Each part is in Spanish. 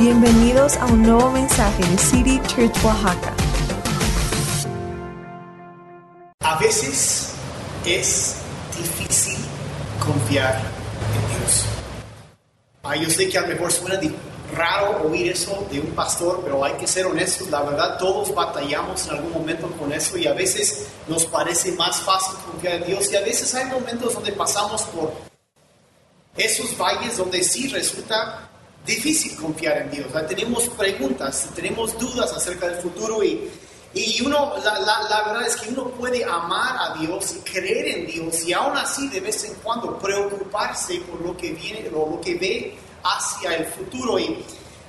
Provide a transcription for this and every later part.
Bienvenidos a un nuevo mensaje de City Church Oaxaca. A veces es difícil confiar en Dios. Ah, yo sé que a lo mejor suena raro oír eso de un pastor, pero hay que ser honestos. La verdad, todos batallamos en algún momento con eso y a veces nos parece más fácil confiar en Dios y a veces hay momentos donde pasamos por esos valles donde sí resulta difícil confiar en Dios. Tenemos preguntas, tenemos dudas acerca del futuro y, y uno, la, la- la verdad es que uno puede amar a Dios y creer en Dios y aún así de vez en cuando preocuparse por lo que viene o lo que ve hacia el futuro. Y,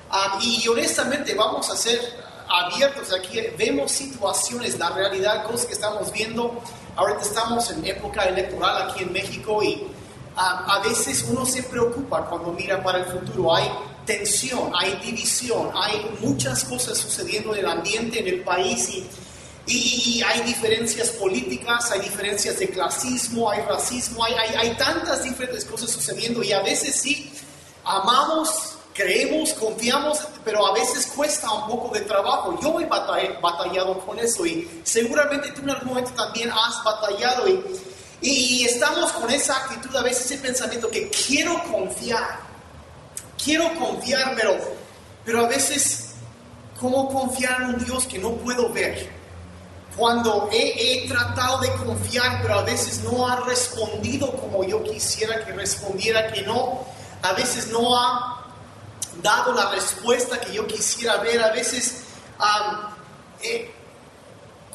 ah, y honestamente vamos a ser abiertos aquí, vemos situaciones, la realidad, cosas que estamos viendo. Ahorita estamos en época electoral aquí en México y a, a veces uno se preocupa cuando mira para el futuro. Hay tensión, hay división, hay muchas cosas sucediendo en el ambiente, en el país y, y- y hay diferencias políticas, hay diferencias de clasismo, hay racismo, hay, hay, hay tantas diferentes cosas sucediendo y a veces sí amamos, creemos, confiamos, pero a veces cuesta un poco de trabajo. Yo he batall- batallado con eso y seguramente tú en algún momento también has batallado y, y estamos con esa actitud, a veces ese pensamiento que quiero confiar, quiero confiar, pero, pero a veces, ¿cómo confiar en un Dios que no puedo ver? Cuando he, tratado de confiar, pero a veces no ha respondido como yo quisiera que respondiera, que no, a veces no ha dado la respuesta que yo quisiera ver, a veces eh,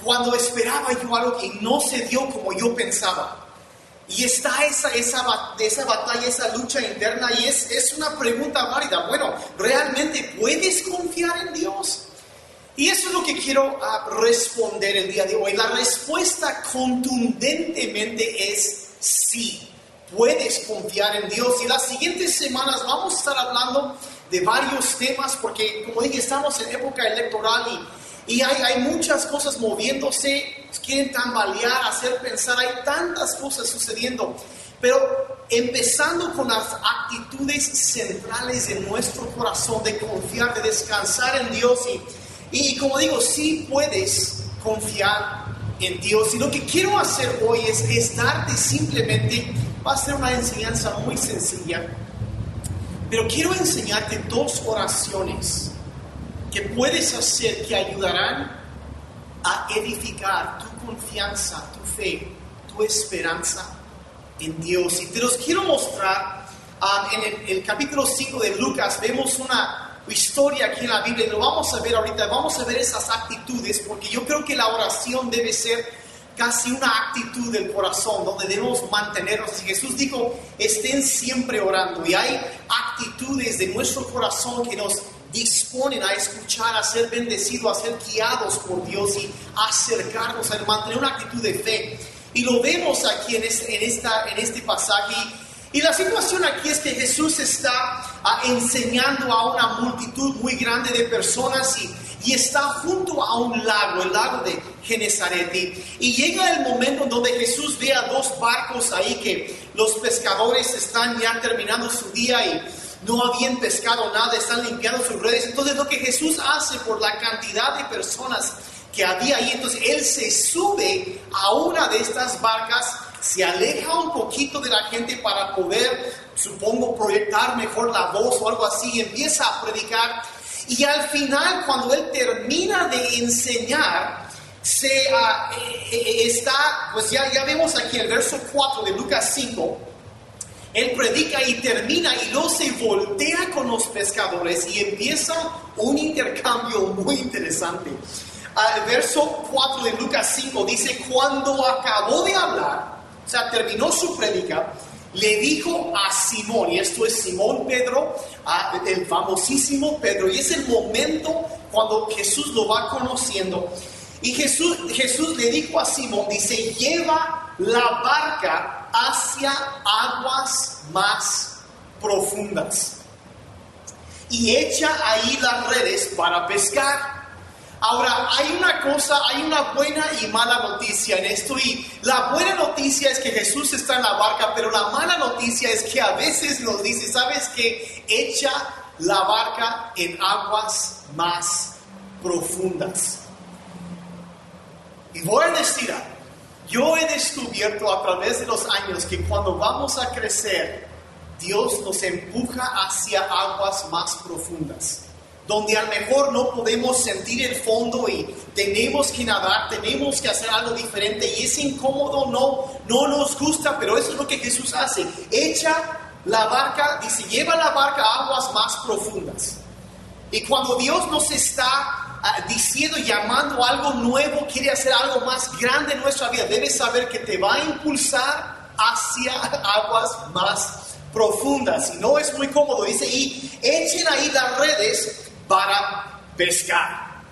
cuando esperaba yo algo que no se dio como yo pensaba. Y está esa, esa, esa batalla, esa lucha interna y es, es una pregunta válida. Bueno, ¿realmente puedes confiar en Dios? Y eso es lo que quiero ah, responder el día de hoy. La respuesta contundentemente es sí. Puedes confiar en Dios. Y las siguientes semanas vamos a estar hablando de varios temas porque, como dije, estamos en época electoral y, y hay, hay muchas cosas moviéndose, quieren tambalear, hacer pensar, hay tantas cosas sucediendo. Pero empezando con las actitudes centrales de nuestro corazón, de confiar, de descansar en Dios y, como digo, sí puedes confiar en Dios. Y lo que quiero hacer hoy es, es darte simplemente, va a ser una enseñanza muy sencilla, pero quiero enseñarte dos oraciones que puedes hacer que ayudarán a edificar tu confianza, tu fe, tu esperanza en Dios. Y te los quiero mostrar ah, en el, capítulo 5 de Lucas. Vemos una historia aquí en la Biblia y lo vamos a ver ahorita. Vamos a ver esas actitudes porque yo creo que la oración debe ser casi una actitud del corazón donde debemos mantenernos. Así Jesús dijo, estén siempre orando. Y hay actitudes de nuestro corazón que nos disponen a escuchar, a ser bendecidos, a ser guiados por Dios y acercarnos a mantener una actitud de fe. Y lo vemos aquí en este, en esta, en este pasaje. Y la situación aquí es que Jesús está ah, enseñando a una multitud muy grande de personas y, y está junto a un lago, el lago de Genezaret. Y, llega el momento en donde Jesús ve a dos barcos ahí que los pescadores están ya terminando su día y no habían pescado nada, están limpiando sus redes. Entonces lo que Jesús hace por la cantidad de personas que había ahí, entonces él se sube a una de estas barcas, se aleja un poquito de la gente para poder, supongo, proyectar mejor la voz o algo así, y empieza a predicar. Y al final, cuando él termina de enseñar, se ah, eh, eh, está, pues ya, ya vemos aquí el verso 4 de Lucas 5, él predica y termina y luego se voltea con los pescadores y empieza un intercambio muy interesante. Al verso 4 de Lucas 5 dice, cuando acabó de hablar, o sea, terminó su prédica, le dijo a Simón, y esto es Simón Pedro, el famosísimo Pedro, y es el momento cuando Jesús lo va conociendo. Y Jesús, Jesús le dijo a Simón, dice, lleva la barca hacia aguas más profundas y echa ahí las redes para pescar. Ahora, hay una cosa, hay una buena y mala noticia en esto. Y la buena noticia es que Jesús está en la barca, pero la mala noticia es que a veces nos dice, ¿sabes qué? Echa la barca en aguas más profundas. Y voy a decir algo. Yo he descubierto a través de los años que cuando vamos a crecer, Dios nos empuja hacia aguas más profundas, donde a lo mejor no podemos sentir el fondo y tenemos que nadar, tenemos que hacer algo diferente y es incómodo, no, no nos gusta, pero eso es lo que Jesús hace. Echa la barca, dice, lleva la barca a aguas más profundas. Y cuando Dios nos está diciendo, llamando algo nuevo, quiere hacer algo más grande en nuestra vida, debes saber que te va a impulsar hacia aguas más profundas. Y no es muy cómodo, dice, y echen ahí las redes para pescar.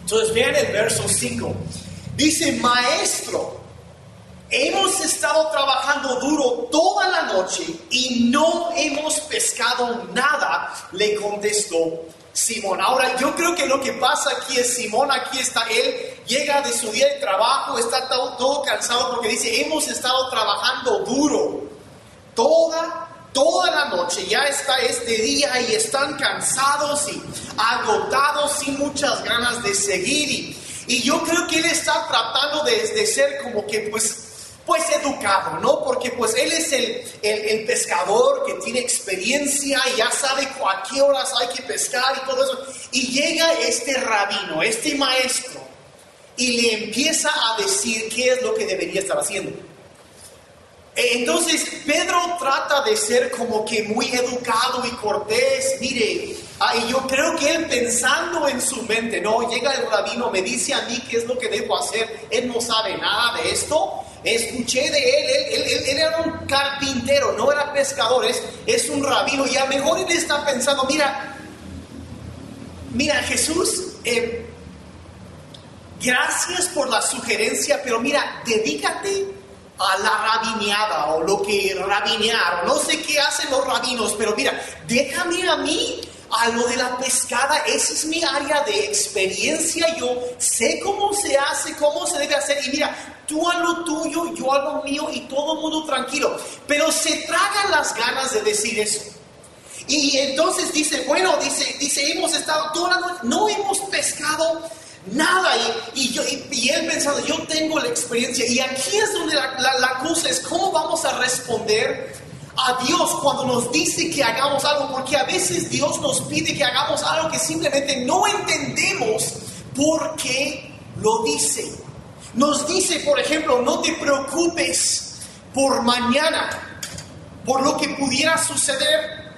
Entonces vean el verso 5. Dice, maestro, hemos estado trabajando duro toda la noche y no hemos pescado nada, le contestó Simón. Ahora, yo creo que lo que pasa aquí es Simón, aquí está él, llega de su día de trabajo, está todo, cansado porque dice, hemos estado trabajando duro toda, toda la noche, ya está este día y están cansados y agotados sin muchas ganas de seguir. Y, y yo creo que él está tratando de, de ser como que pues pues educado, ¿no? Porque pues él es el, pescador que tiene experiencia y ya sabe a qué horas hay que pescar y todo eso. Y llega este rabino, este maestro, y le empieza a decir qué es lo que debería estar haciendo. E, entonces Pedro trata de ser como que muy educado y cortés, mire, ah, yo creo que él pensando en su mente, no, llega el rabino, me dice a mí qué es lo que debo hacer, él no sabe nada de esto, Escuché de él, él, era un carpintero, no era pescador, es, un rabino y a lo mejor él está pensando, mira, mira Jesús, eh, gracias por la sugerencia, pero mira, dedícate a la rabineada o lo que rabinear, no sé qué hacen los rabinos, pero mira, déjame a mí a lo de la pescada, esa es mi área de experiencia, yo sé cómo se hace, cómo se debe hacer, y mira, tú a lo tuyo, yo a lo mío, y todo el mundo tranquilo, pero se tragan las ganas de decir eso. Y entonces dice, bueno, dice, dice, hemos estado toda la noche, no hemos pescado nada, y, yo, y, él pensando, yo tengo la experiencia, y aquí es donde la, la, la cosa es, ¿cómo vamos a responder a Dios cuando nos dice que hagamos algo, porque a veces Dios nos pide que hagamos algo que simplemente no entendemos por qué lo dice. Nos dice, por ejemplo, no te preocupes por mañana, por lo que pudiera suceder.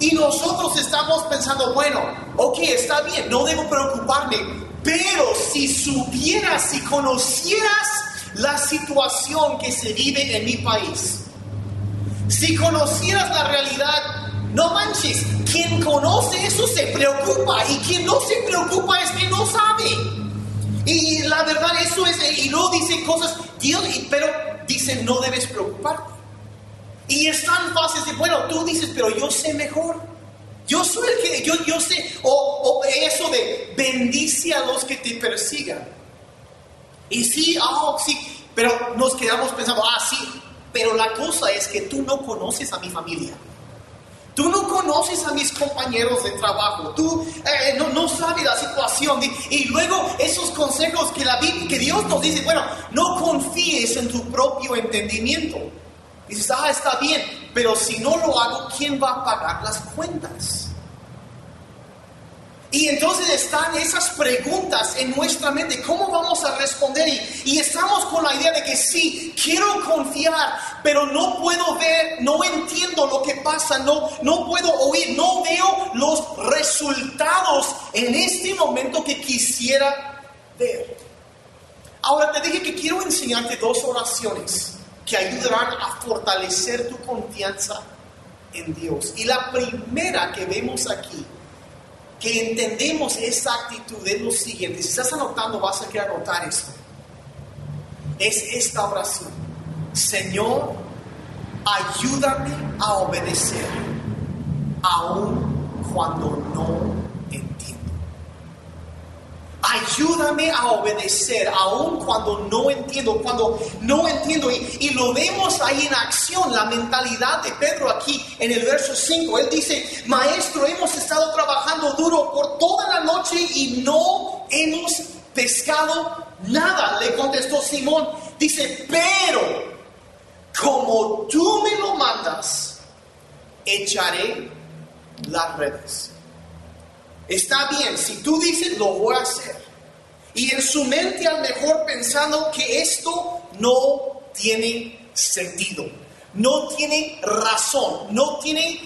Y nosotros estamos pensando, bueno, ok, está bien, no debo preocuparme, pero si supieras, si conocieras la situación que se vive en mi país, si conocieras la realidad, no manches, quien conoce eso se preocupa y quien no se preocupa es que no sabe. Y la verdad eso es, y no dice cosas, Dios, pero dice no debes preocuparte. Y es tan fácil decir, bueno, tú dices, pero yo sé mejor. Yo soy el que, yo, yo sé, o, o eso de bendice a los que te persigan. Y sí, ah, sí, pero nos quedamos pensando, ah, sí, pero la cosa es que tú no conoces a mi familia. Tú no conoces a mis compañeros de trabajo, tú eh, no, sabes la situación. Y, luego esos consejos que, la, que Dios nos dice, bueno, no confíes en tu propio entendimiento. dices, ah, está bien, pero si no lo hago, ¿quién va a pagar las cuentas? Y entonces están esas preguntas en nuestra mente, ¿cómo vamos a responder? Y, estamos con la idea de que sí, quiero confiar, pero no puedo ver, no entiendo lo que pasa, no, no puedo oír, no veo los resultados en este momento que quisiera ver. Ahora te dije que quiero enseñarte dos oraciones que ayudarán a fortalecer tu confianza en Dios. Y la primera que vemos aquí que entendemos esa actitud es lo siguiente. Si estás anotando, vas a querer anotar esto. Es esta oración. Señor, ayúdame a obedecer, aun cuando no. Ayúdame a obedecer, aun cuando no entiendo, cuando no entiendo. Y, lo vemos ahí en acción, la mentalidad de Pedro aquí en el verso 5. Él dice, maestro, hemos estado trabajando duro por toda la noche y no hemos pescado nada. Le contestó Simón, dice, pero como tú me lo mandas, echaré las redes. Está bien, si tú dices, lo voy a hacer. Y en su mente a lo mejor pensando que esto no tiene sentido, no tiene razón, no tiene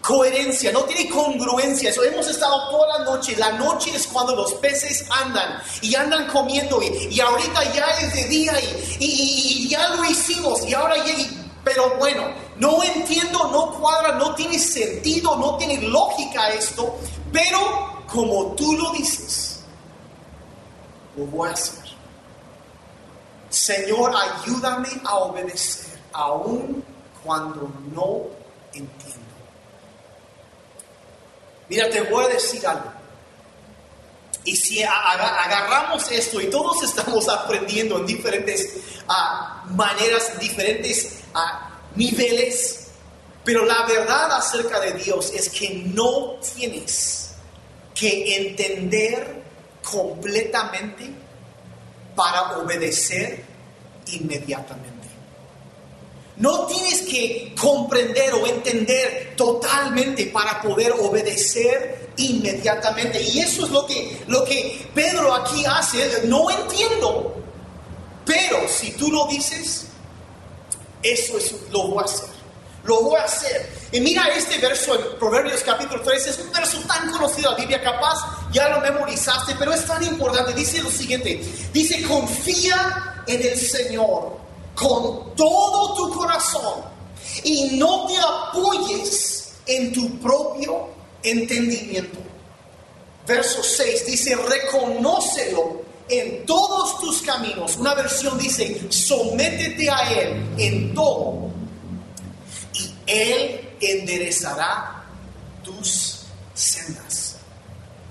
coherencia, no tiene congruencia. Eso hemos estado toda la noche. La noche es cuando los peces andan y andan comiendo y, ahorita ya es de día y, y, ya lo hicimos y ahora llega. Pero bueno, no entiendo, no cuadra, no tiene sentido, no tiene lógica esto. Pero como tú lo dices, lo voy a hacer. Señor, ayúdame a obedecer, aun cuando no entiendo. Mira, te voy a decir algo. Y si agarramos esto y todos estamos aprendiendo en diferentes uh, maneras, diferentes niveles, pero la verdad acerca de Dios es que no tienes que entender completamente para obedecer inmediatamente. No tienes que comprender o entender totalmente para poder obedecer inmediatamente. Y eso es lo que, lo que Pedro aquí hace. No entiendo. Pero si tú lo dices, eso es, lo voy a hacer. Lo voy a hacer. Y mira este verso en Proverbios capítulo 3. Es un verso tan conocido la Biblia, capaz ya lo memorizaste, pero es tan importante. Dice lo siguiente. Dice, confía en el Señor con todo tu corazón y no te apoyes en tu propio entendimiento. Verso 6 dice, reconócelo en todos tus caminos. Una versión dice, sométete a Él en todo y Él enderezará tus sendas.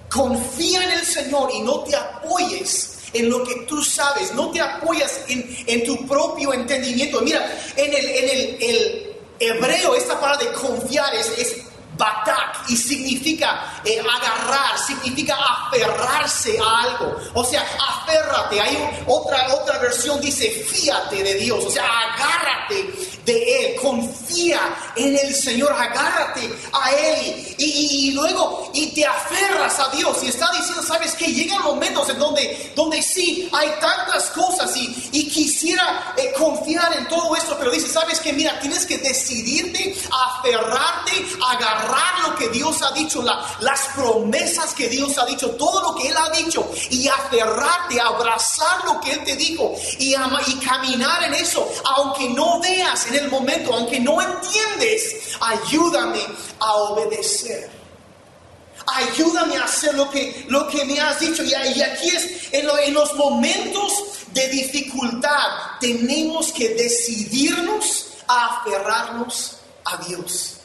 Confía en el Señor y no te apoyes en lo que tú sabes, no te apoyas en, tu propio entendimiento. Mira, en el, en el, hebreo esta palabra de confiar es, batak y significa eh, agarrar, significa aferrarse a algo. O sea, aférrate. Hay otra, otra versión dice fíate de Dios, o sea, agárrate de Él, confía en el Señor, agárrate a Él y, luego y te aferras a Dios y está diciendo, sabes que llegan momentos en donde, donde sí hay tantas cosas y, quisiera eh, confiar en todo esto, pero dice, sabes que mira, tienes que decidirte, aferrarte, agarrar lo que Dios ha dicho, las promesas que Dios ha dicho, todo lo que Él ha dicho y aferrarte, abrazar lo que Él te dijo y, y caminar en eso, aunque no veas en el momento, aunque no entiendes, ayúdame a obedecer. Ayúdame a hacer lo que, lo que me has dicho. Y, aquí es, en, los momentos de dificultad, tenemos que decidirnos a aferrarnos a Dios.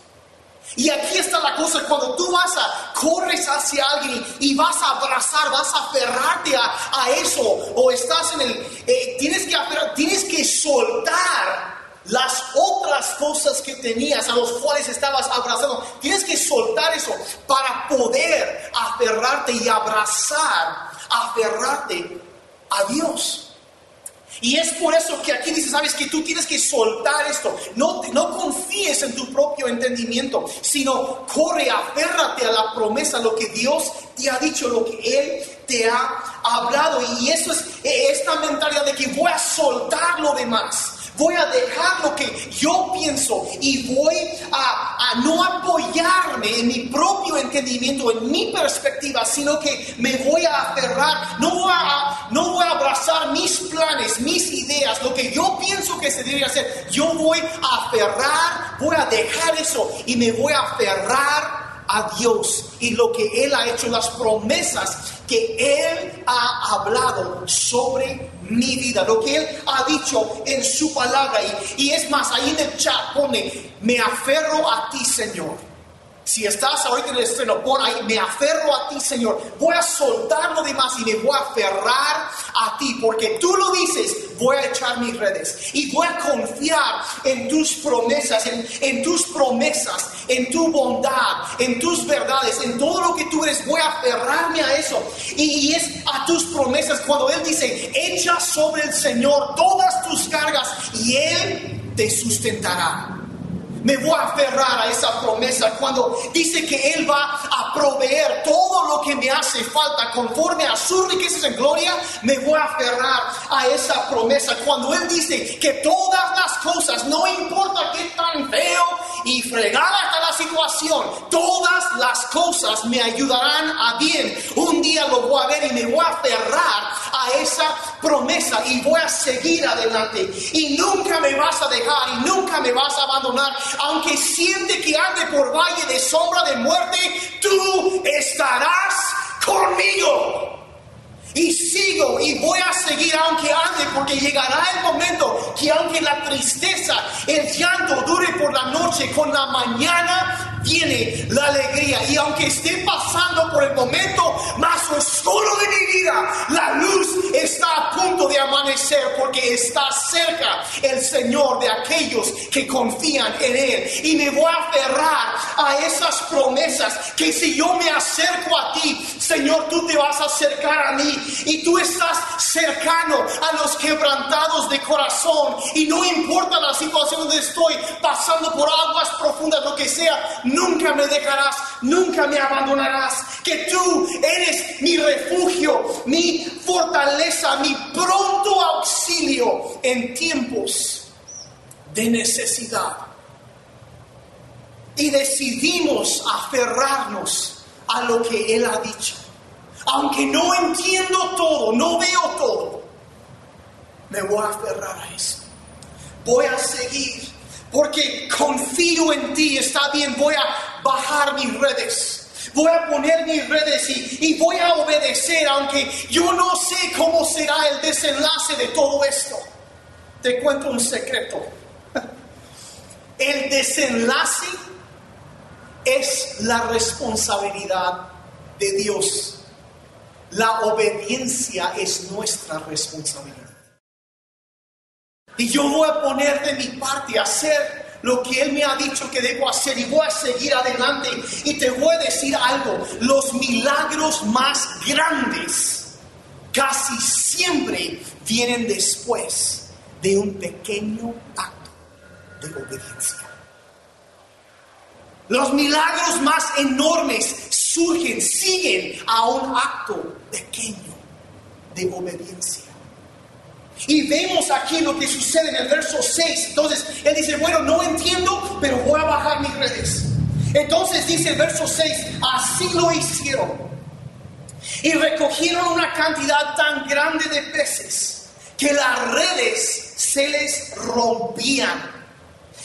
Y aquí está la cosa, cuando tú vas a, corres hacia alguien y, vas a abrazar, vas a aferrarte a, eso, o estás en el, eh, tienes, que tienes que soltar las otras cosas que tenías, a los cuales estabas abrazando. Tienes que soltar eso para poder aferrarte y abrazar, aferrarte a Dios. Y es por eso que aquí dice, sabes que tú tienes que soltar esto. No, no confíes en tu propio entendimiento, sino corre, aférrate a la promesa, lo que Dios te ha dicho, lo que Él te ha hablado. Y eso es esta mentalidad de que voy a soltar lo demás voy a dejar lo que yo pienso y voy a, no apoyarme en mi propio entendimiento, en mi perspectiva, sino que me voy a aferrar, no voy a, no voy a abrazar mis planes, mis ideas, lo que yo pienso que se debe hacer. Yo voy a aferrar, voy a dejar eso y me voy a aferrar a Dios y lo que Él ha hecho, las promesas que Él ha hablado sobre mi vida, lo que Él ha dicho en su palabra. Y, y es más, ahí en el chat pone, me aferro a ti, Señor. Si estás ahorita en el estreno, pon ahí, me aferro a ti, Señor. Voy a soltar lo demás y me voy a aferrar a ti, porque tú lo dices, voy a echar mis redes y voy a confiar en tus promesas, en, tus promesas, en tu bondad, en tus verdades, en todo lo que tú eres. Voy a aferrarme a eso. Y, y es a tus promesas cuando Él dice, echa sobre el Señor todas tus cargas y Él te sustentará. Me voy a aferrar a esa promesa cuando dice que Él va a proveer todo lo que me hace falta conforme a sus riquezas en gloria. Me voy a aferrar a esa promesa cuando Él dice que todas las cosas, no importa qué tan feo y fregada está la situación, todas las cosas me ayudarán a bien. Un día lo voy a ver y me voy a aferrar a esa promesa y voy a seguir adelante. Y nunca me vas a dejar y nunca me vas a abandonar aunque siente que ande por valle de sombra de muerte, tú estarás conmigo. Y sigo y voy a seguir aunque ande, porque llegará el momento que aunque la tristeza, el llanto dure por la noche, con la mañana viene la alegría. Y aunque esté pasando por el momento más oscuro de amanecer está cerca el Señor de aquellos que confían en Él. Y me voy a aferrar a esas promesas que si yo me acerco a ti, Señor, tú te vas a acercar a mí y tú estás cercano a los quebrantados de corazón. Y no importa la situación donde estoy, pasando por aguas profundas, lo que sea, nunca me dejarás, nunca me abandonarás, que tú eres mi refugio, mi fortaleza, mi pronto auxilio en tiempos de necesidad. Y decidimos aferrarnos a lo que Él ha dicho. Aunque no entiendo todo, no veo todo, me voy a aferrar a eso. Voy a seguir porque confío en ti, está bien, voy a bajar mis redes, voy a poner mis redes y, voy a obedecer, aunque yo no sé cómo será el desenlace de todo esto. Te cuento un secreto. El desenlace es la responsabilidad de Dios. La obediencia es nuestra responsabilidad. Y yo voy a poner de mi parte a hacer lo que Él me ha dicho que debo hacer y voy a seguir adelante. Y te voy a decir algo, los milagros más grandes casi siempre vienen después de un pequeño acto de obediencia. Los milagros más enormes surgen, siguen a un acto pequeño de obediencia. Y vemos aquí lo que sucede en el verso 6. Entonces, él dice, bueno, no entiendo, pero voy a bajar mis redes. Entonces dice el verso 6, así lo hicieron. Y recogieron una cantidad tan grande de peces que las redes se les rompían.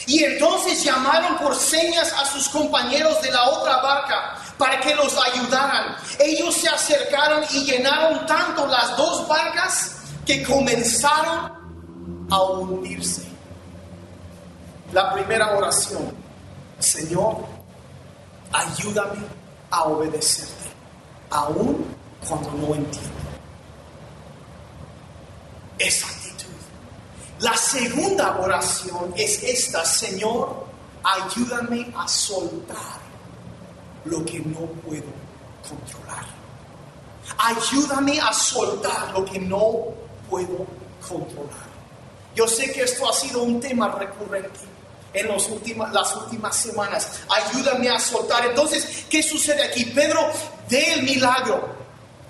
Y entonces llamaron por señas a sus compañeros de la otra barca para que los ayudaran. Ellos se acercaron y llenaron tanto las dos barcas que comenzaron a hundirse. La primera oración, Señor, ayúdame a obedecerte, aun cuando no entiendo. Esa actitud. La segunda oración es esta, Señor, ayúdame a soltar lo que no puedo controlar. Ayúdame a soltar lo que no puedo controlar. Yo sé que esto ha sido un tema recurrente en las últimas, semanas. Ayúdame a soltar. Entonces, ¿qué sucede aquí? Pedro ve el milagro.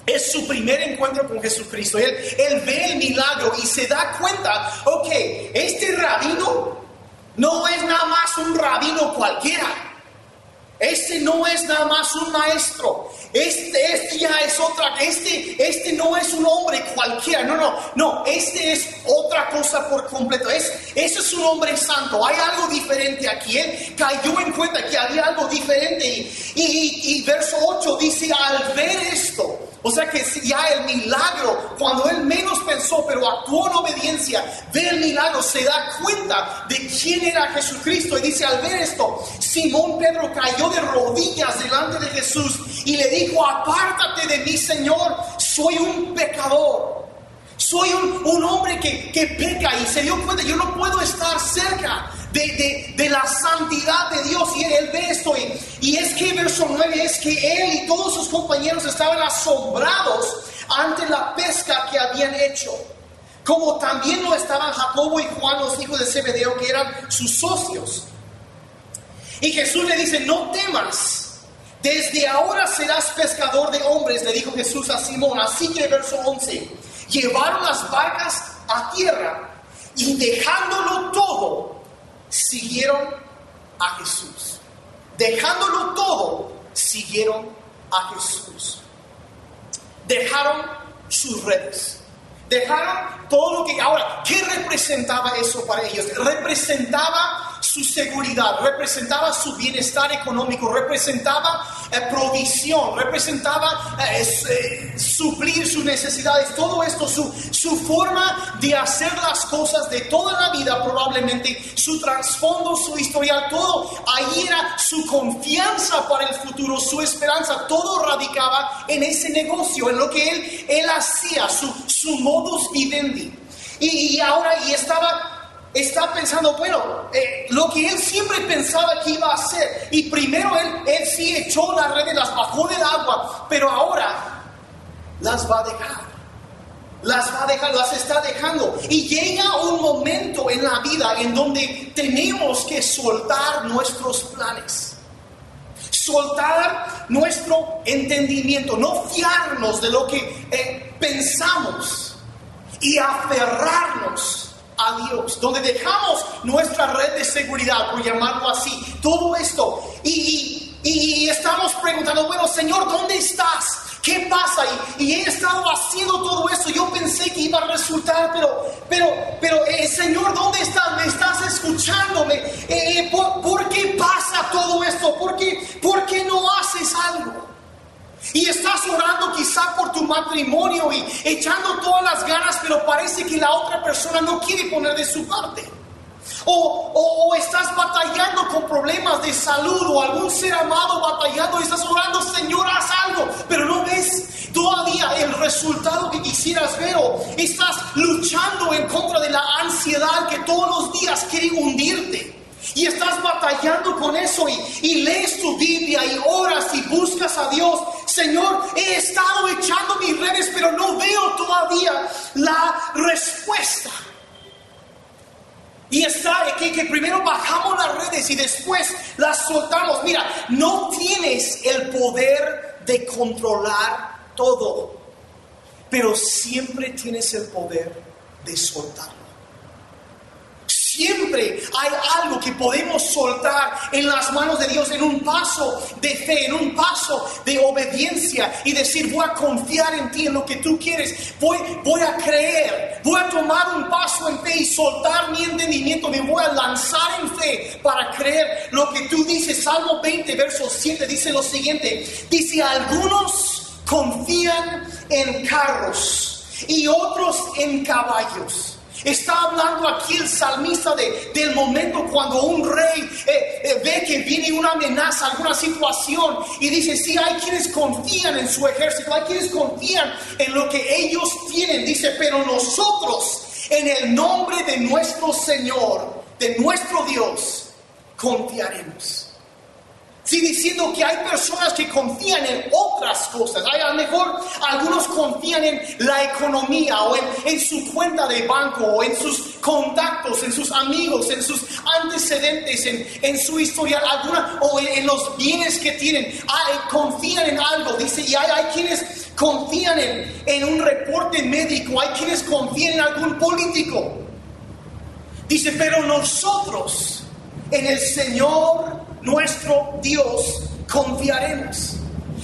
Es su primer encuentro con Jesucristo. Él, él ve el milagro y se da cuenta, ok, este rabino no es nada más un rabino cualquiera. Este no es nada más un maestro. Este, este ya es otra. Este, este no es un hombre cualquiera. No, no, no. Este es otra cosa por completo. Es, ese es un hombre santo. Hay algo diferente aquí. Él cayó en cuenta que había algo diferente. Y, y, y verso 8 dice: Al ver sea que ya el milagro, cuando él menos pensó, pero actuó en obediencia, ve el milagro, se da cuenta de quién era Jesucristo. Y dice, al ver esto, Simón Pedro cayó de rodillas delante de Jesús y le dijo, apártate de mí, Señor, soy un pecador. Soy un, hombre que, que peca y se dio cuenta, yo no puedo estar cerca de, la santidad de Dios. Y él ve esto. Y, es que verso 9 es que él y todos sus compañeros estaban asombrados ante la pesca que habían hecho. Como también lo estaban Jacobo y Juan, los hijos de Zebedeo, que eran sus socios. Y Jesús le dice, no temas. Desde ahora serás pescador de hombres, le dijo Jesús a Simón. Así que verso 11, llevaron las barcas a tierra y dejándolo todo, siguieron a Jesús. Dejándolo todo, siguieron a Jesús. Dejaron sus redes. Dejaron todo lo que... Ahora, ¿qué representaba eso para ellos? Representaba su seguridad, representaba su bienestar económico, representaba eh, provisión, representaba eh, eh, suplir sus necesidades, todo esto, su, su forma de hacer las cosas de toda la vida probablemente, su trasfondo, su historial, todo, ahí era su confianza para el futuro, su esperanza, todo radicaba en ese negocio, en lo que él, él hacía, su, su modus vivendi. Y, y ahora, y estaba está pensando, bueno, eh, lo que él siempre pensaba que iba a hacer. Y primero él, él sí echó las redes, las bajó del agua, pero ahora las va a dejar. Las va a dejar, las está dejando. Y llega un momento en la vida en donde tenemos que soltar nuestros planes. Soltar nuestro entendimiento, no fiarnos de lo que eh, pensamos y aferrarnos a Dios, donde dejamos nuestra red de seguridad, por llamarlo así, todo esto, y, y, estamos preguntando, bueno, Señor, ¿dónde estás? ¿Qué pasa? Y, y, he estado haciendo todo esto. Yo pensé que iba a resultar, pero, pero, pero, eh, Señor, ¿dónde estás? ¿Me estás escuchándome? Eh, eh, ¿por, ¿por, qué pasa todo esto? ¿Por qué, ¿Por qué no haces algo? Y estás orando quizá por tu matrimonio y echando todas las ganas, pero parece que la otra persona no quiere poner de su parte. O, o, estás batallando con problemas de salud o algún ser amado batallando y estás orando, Señor, haz algo, pero no ves todavía el resultado que quisieras ver o estás luchando en contra de la ansiedad que todos los días quiere hundirte. Y estás batallando con eso y, y lees tu Biblia y oras y buscas a Dios. Señor, he estado echando mis redes, pero no veo todavía la respuesta. Y está aquí que primero bajamos las redes y después las soltamos. Mira, no tienes el poder de controlar todo, pero siempre tienes el poder de soltarlo. Siempre hay algo que podemos soltar en las manos de Dios, en un paso de fe, en un paso de obediencia y decir, voy a confiar en ti, en lo que tú quieres, voy, voy a creer, voy a tomar un paso en fe y soltar mi entendimiento, me voy a lanzar en fe para creer lo que tú dices. Salmo 20, verso 7 dice lo siguiente, dice, algunos confían en carros y otros en caballos Está hablando aquí el salmista de, del momento cuando un rey eh, eh, ve que viene una amenaza, alguna situación, y dice, sí, hay quienes confían en su ejército, hay quienes confían en lo que ellos tienen, dice, pero nosotros, en el nombre de nuestro Señor, de nuestro Dios, confiaremos. Sí, diciendo que hay personas que confían en otras cosas. Hay, a lo mejor algunos confían en la economía o en, su cuenta de banco o en sus contactos, en sus amigos, en sus antecedentes, en, su historia alguna o en, los bienes que tienen. Hay, confían en algo, dice, y hay, hay quienes confían en, en un reporte médico, hay quienes confían en algún político. Dice, pero nosotros en el Señor nuestro Dios confiaremos.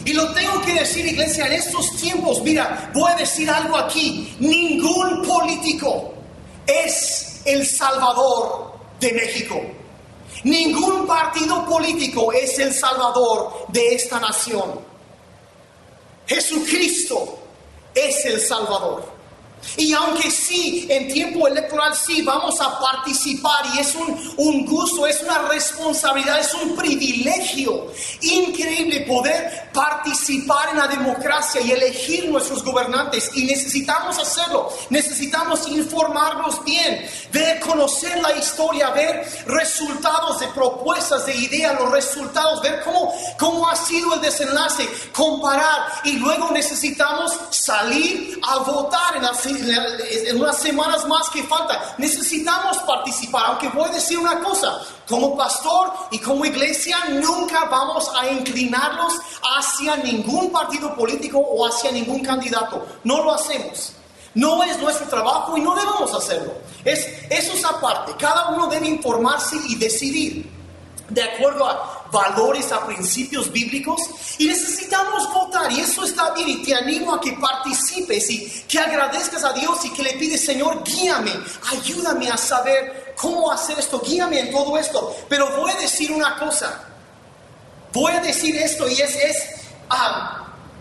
Y lo tengo que decir, iglesia, en estos tiempos, mira, voy a decir algo aquí, ningún político es el salvador de México. Ningún partido político es el salvador de esta nación. Jesucristo es el Salvador. Y aunque sí, en tiempo electoral sí vamos a participar y es un, un, gusto, es una responsabilidad, es un privilegio increíble poder participar en la democracia y elegir nuestros gobernantes. Y necesitamos hacerlo, necesitamos informarnos bien, ver, conocer la historia, ver resultados de propuestas, de ideas, los resultados, ver cómo, cómo ha sido el desenlace, comparar. Y luego necesitamos salir a votar en la en unas semanas más que falta, necesitamos participar, aunque voy a decir una cosa, como pastor y como iglesia nunca vamos a inclinarnos hacia ningún partido político o hacia ningún candidato, no lo hacemos. No es nuestro trabajo y no debemos hacerlo. Es, eso es aparte. Cada uno debe informarse y decidir de acuerdo a valores, a principios bíblicos y necesitamos votar y eso está bien y te animo a que participes y que agradezcas a Dios y que le pides, Señor, guíame, ayúdame a saber cómo hacer esto, guíame en todo esto. Pero voy a decir una cosa, voy a decir esto y es, es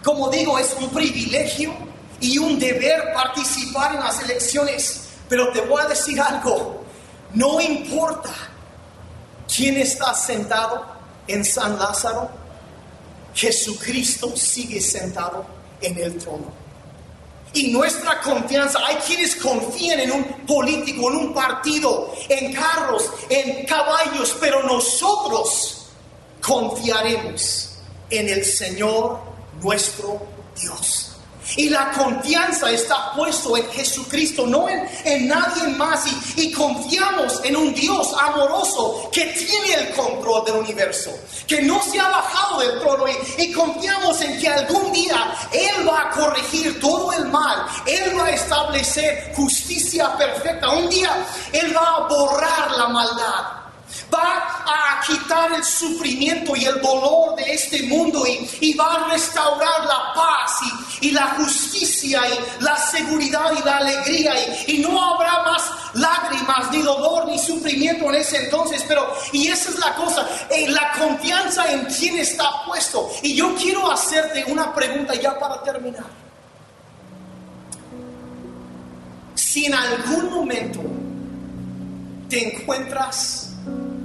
como digo, es un privilegio y un deber participar en las elecciones, pero te voy a decir algo, no importa quién está sentado en San Lázaro, Jesucristo sigue sentado en el trono. Y nuestra confianza, hay quienes confían en un político, en un partido, en carros, en caballos, pero nosotros confiaremos en el Señor nuestro Dios. Y la confianza está puesto en Jesucristo, no en, nadie más. Y, confiamos en un Dios amoroso que tiene el control del universo, que no se ha bajado del trono. Y, y confiamos en que algún día Él va a corregir todo el mal. Él va a establecer justicia perfecta. Un día Él va a borrar la maldad va a quitar el sufrimiento y el dolor de este mundo y, va a restaurar la paz y, la justicia y la seguridad y la alegría y, no habrá más lágrimas, ni dolor, ni sufrimiento en ese entonces. Pero, y esa es la cosa, eh, la confianza en quién está puesto. Y yo quiero hacerte una pregunta ya para terminar. Si en algún momento te encuentras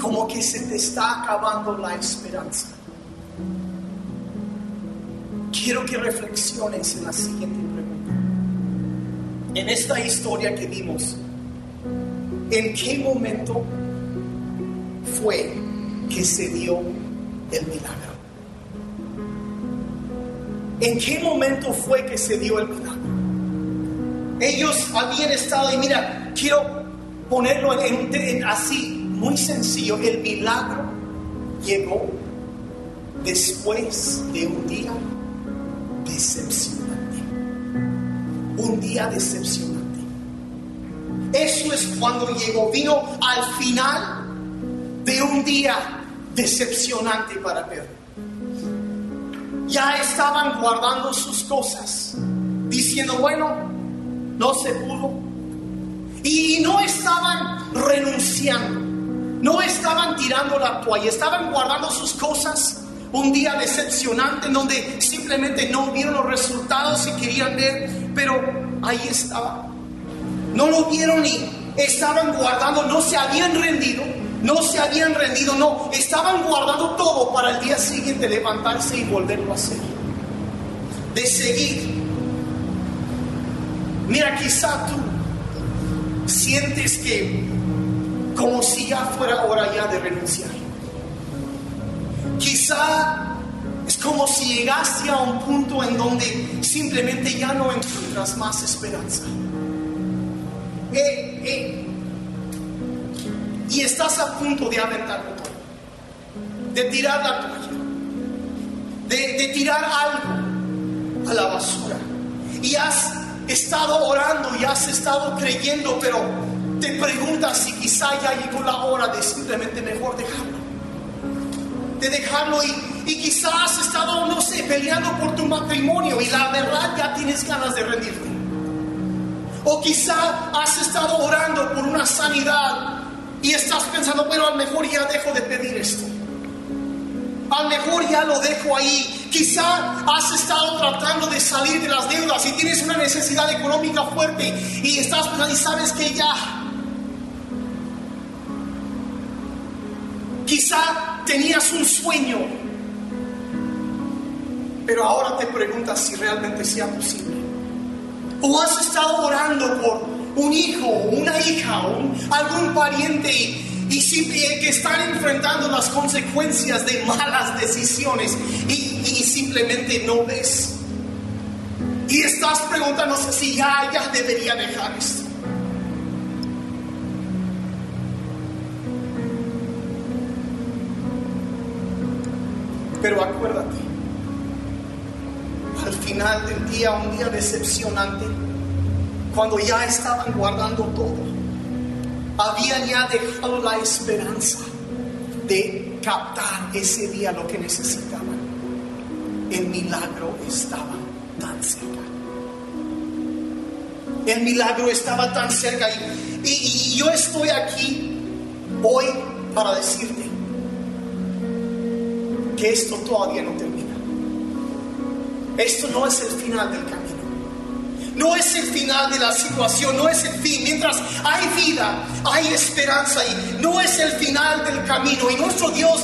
como que se te está acabando la esperanza. Quiero que reflexiones en la siguiente pregunta. En esta historia que vimos, ¿en qué momento fue que se dio el milagro? ¿En qué momento fue que se dio el milagro? Ellos habían estado, y mira, quiero ponerlo en, así, muy sencillo, el milagro llegó después de un día decepcionante. Un día decepcionante. Eso es cuando llegó, vino al final de un día decepcionante para Pedro. Ya estaban guardando sus cosas, diciendo, bueno, no se pudo. Y no estaban renunciando no estaban tirando la toalla, estaban guardando sus cosas. Un día decepcionante en donde simplemente no vieron los resultados y querían ver, pero ahí estaba. No lo vieron y estaban guardando, no se habían rendido, no se habían rendido, no, estaban guardando todo para el día siguiente levantarse y volverlo a hacer. De seguir. Mira, quizá tú sientes que como si ya fuera hora ya de renunciar. Quizá es como si llegaste a un punto en donde simplemente ya no encuentras más esperanza. Eh, eh, y estás a punto de aventarlo todo, de tirar la toalla, de, de tirar algo a la basura. Y has estado orando y has estado creyendo, pero te preguntas si quizá ya llegó la hora de simplemente mejor dejarlo. De dejarlo y, y quizás has estado, no sé, peleando por tu matrimonio y la verdad ya tienes ganas de rendirte. O quizá has estado orando por una sanidad y estás pensando, pero a lo mejor ya dejo de pedir esto. A lo mejor ya lo dejo ahí. Quizá has estado tratando de salir de las deudas y tienes una necesidad económica fuerte y estás pensando y sabes que ya. Quizá tenías un sueño, pero ahora te preguntas si realmente sea posible. O has estado orando por un hijo, una hija, algún pariente y y, que están enfrentando las consecuencias de malas decisiones y, simplemente no ves. Y estás preguntando si ya, ya debería dejar esto. Pero acuérdate, al final del día, un día decepcionante, cuando ya estaban guardando todo, habían ya dejado la esperanza de captar ese día lo que necesitaban. El milagro estaba tan cerca. El milagro estaba tan cerca y, y yo estoy aquí hoy para decirte que esto todavía no termina. Esto no es el final del camino. No es el final de la situación, no es el fin. Mientras hay vida, hay esperanza y no es el final del camino. Y nuestro Dios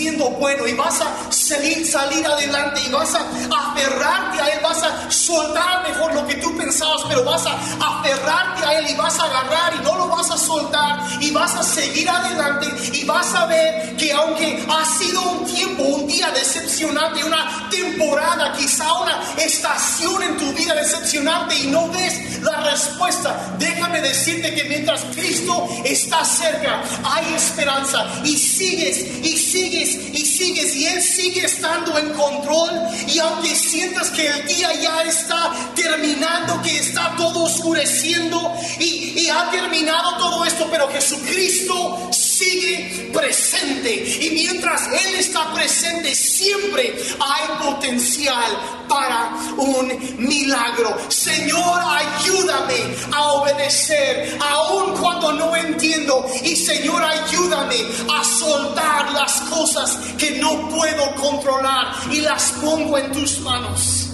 siendo bueno y vas a salir, salir adelante y vas a aferrarte a Él, vas a soltar mejor lo que tú pensabas, pero vas a aferrarte a Él y vas a agarrar y no lo vas a soltar y vas a seguir adelante y vas a ver que aunque ha sido un tiempo, un día decepcionante, una temporada, quizá una estación en tu vida decepcionante y no ves la respuesta, déjame decirte que mientras Cristo está cerca, hay esperanza y sigues y sigues y sigues y Él sigue estando en control. Y aunque sientas que el día ya está terminando, que está todo oscureciendo y, y ha terminado todo esto, pero Jesucristo sigue presente. Y mientras Él está presente, siempre hay potencial para un milagro. Señor, ayúdame a obedecer, aun cuando no entiendo. Y Señor, ayúdame a soltar las cosas que no puedo controlar y las pongo en tus manos.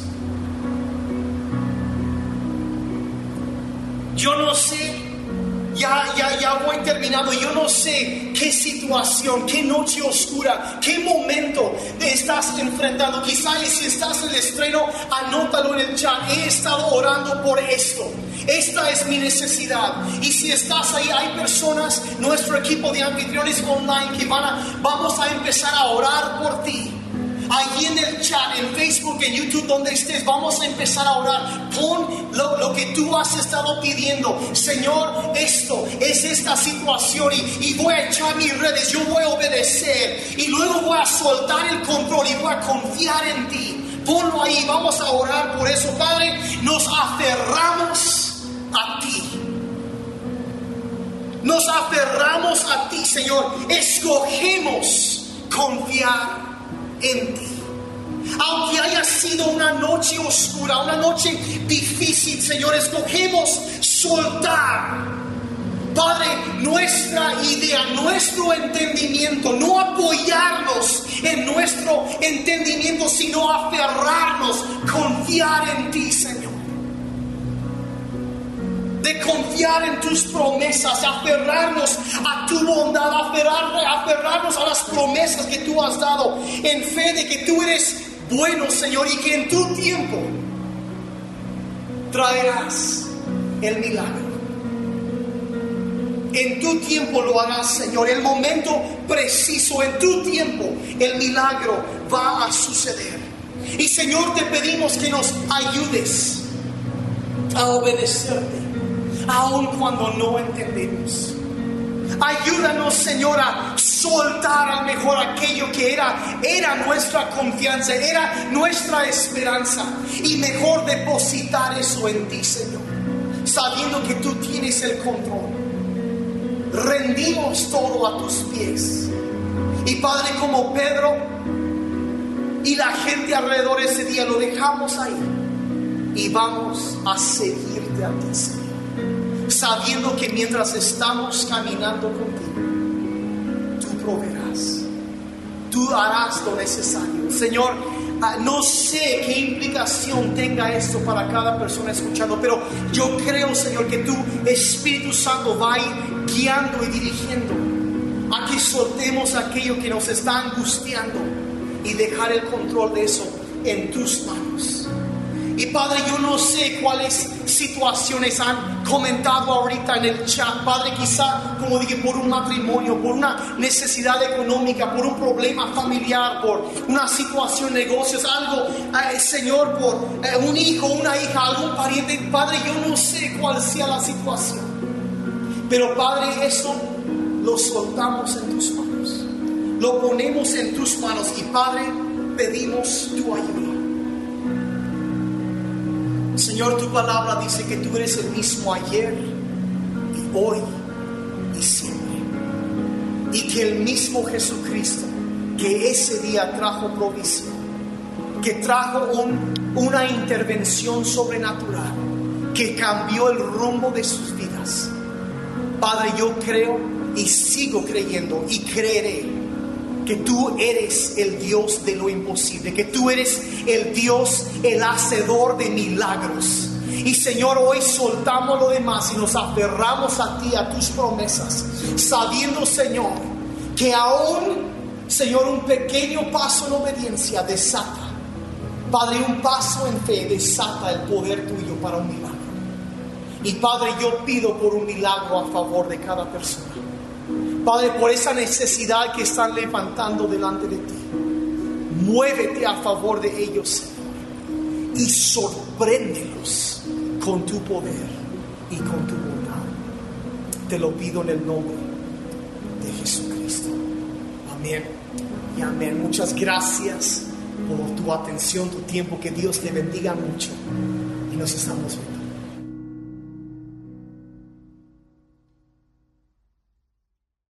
Yo no sé ya, ya, ya voy terminando. Yo no sé qué situación, qué noche oscura, qué momento estás enfrentando. Quizá si estás en el estreno, anótalo en el chat. He estado orando por esto. Esta es mi necesidad. Y si estás ahí, hay personas, nuestro equipo de anfitriones online que van a, vamos a empezar a orar por ti. Allí en el chat, en Facebook, en YouTube, donde estés, vamos a empezar a orar. Pon lo, que tú has estado pidiendo. Señor, esto es esta situación y, y voy a echar mis redes, yo voy a obedecer y luego voy a soltar el control y voy a confiar en ti. Ponlo ahí, vamos a orar por eso, Padre. Nos aferramos a ti. Nos aferramos a ti, Señor. Escogemos confiar Aunque haya sido una noche oscura, una noche difícil, Señor, escogemos soltar. Padre, nuestra idea, nuestro entendimiento, no apoyarnos en nuestro entendimiento, sino aferrarnos, confiar en ti, Señor confiar en tus promesas, aferrarnos a tu bondad, aferrarnos a las promesas que tú has dado, en fe de que tú eres bueno, Señor, y que en tu tiempo traerás el milagro. En tu tiempo lo harás, Señor. El momento preciso, en tu tiempo, el milagro va a suceder. Y Señor, te pedimos que nos ayudes a obedecerte aun cuando no entendemos. Ayúdanos, Señor, a soltar al mejor aquello que era, era nuestra confianza, era nuestra esperanza. Y mejor depositar eso en ti, Señor, sabiendo que tú tienes el control. Rendimos todo a tus pies. Y Padre, como Pedro y la gente alrededor ese día, lo dejamos ahí. Y vamos a seguirte a ti, Señor sabiendo que mientras estamos caminando contigo, tú proveerás, tú harás lo necesario. Señor, ah, no sé qué implicación tenga esto para cada persona escuchando, pero yo creo, Señor, que tu Espíritu Santo va guiando y dirigiendo a que soltemos aquello que nos está angustiando y dejar el control de eso en tus manos. Y Padre, yo no sé cuáles situaciones han comentado ahorita en el chat. Padre, quizá, como dije, por un matrimonio, por una necesidad económica, por un problema familiar, por una situación negocios, algo, eh, Señor, por eh, un hijo, una hija, algún pariente. Padre, yo no sé cuál sea la situación. Pero Padre, eso lo soltamos en tus manos. Lo ponemos en tus manos y Padre, pedimos tu ayuda. Señor, tu palabra dice que tú eres el mismo ayer y hoy y siempre. Y que el mismo Jesucristo, que ese día trajo provisión, que trajo una intervención sobrenatural, que cambió el rumbo de sus vidas. Padre, yo creo y sigo creyendo y creeré que tú eres el Dios de lo imposible, que tú eres el Dios, el hacedor de milagros. Y Señor, hoy soltamos lo demás y nos aferramos a ti, a tus promesas, sabiendo, Señor, que aún, Señor, un pequeño paso en obediencia desata, Padre, un paso en fe desata el poder tuyo para un milagro. Y Padre, yo pido por un milagro a favor de cada persona. Padre, por esa necesidad que están levantando delante de ti. Muévete a favor de ellos, Señor, y sorpréndelos con tu poder y con tu bondad. Te lo pido en el nombre de Jesucristo. Amén y amén. Muchas gracias por tu atención, tu tiempo. Que Dios te bendiga mucho y nos estamos viendo.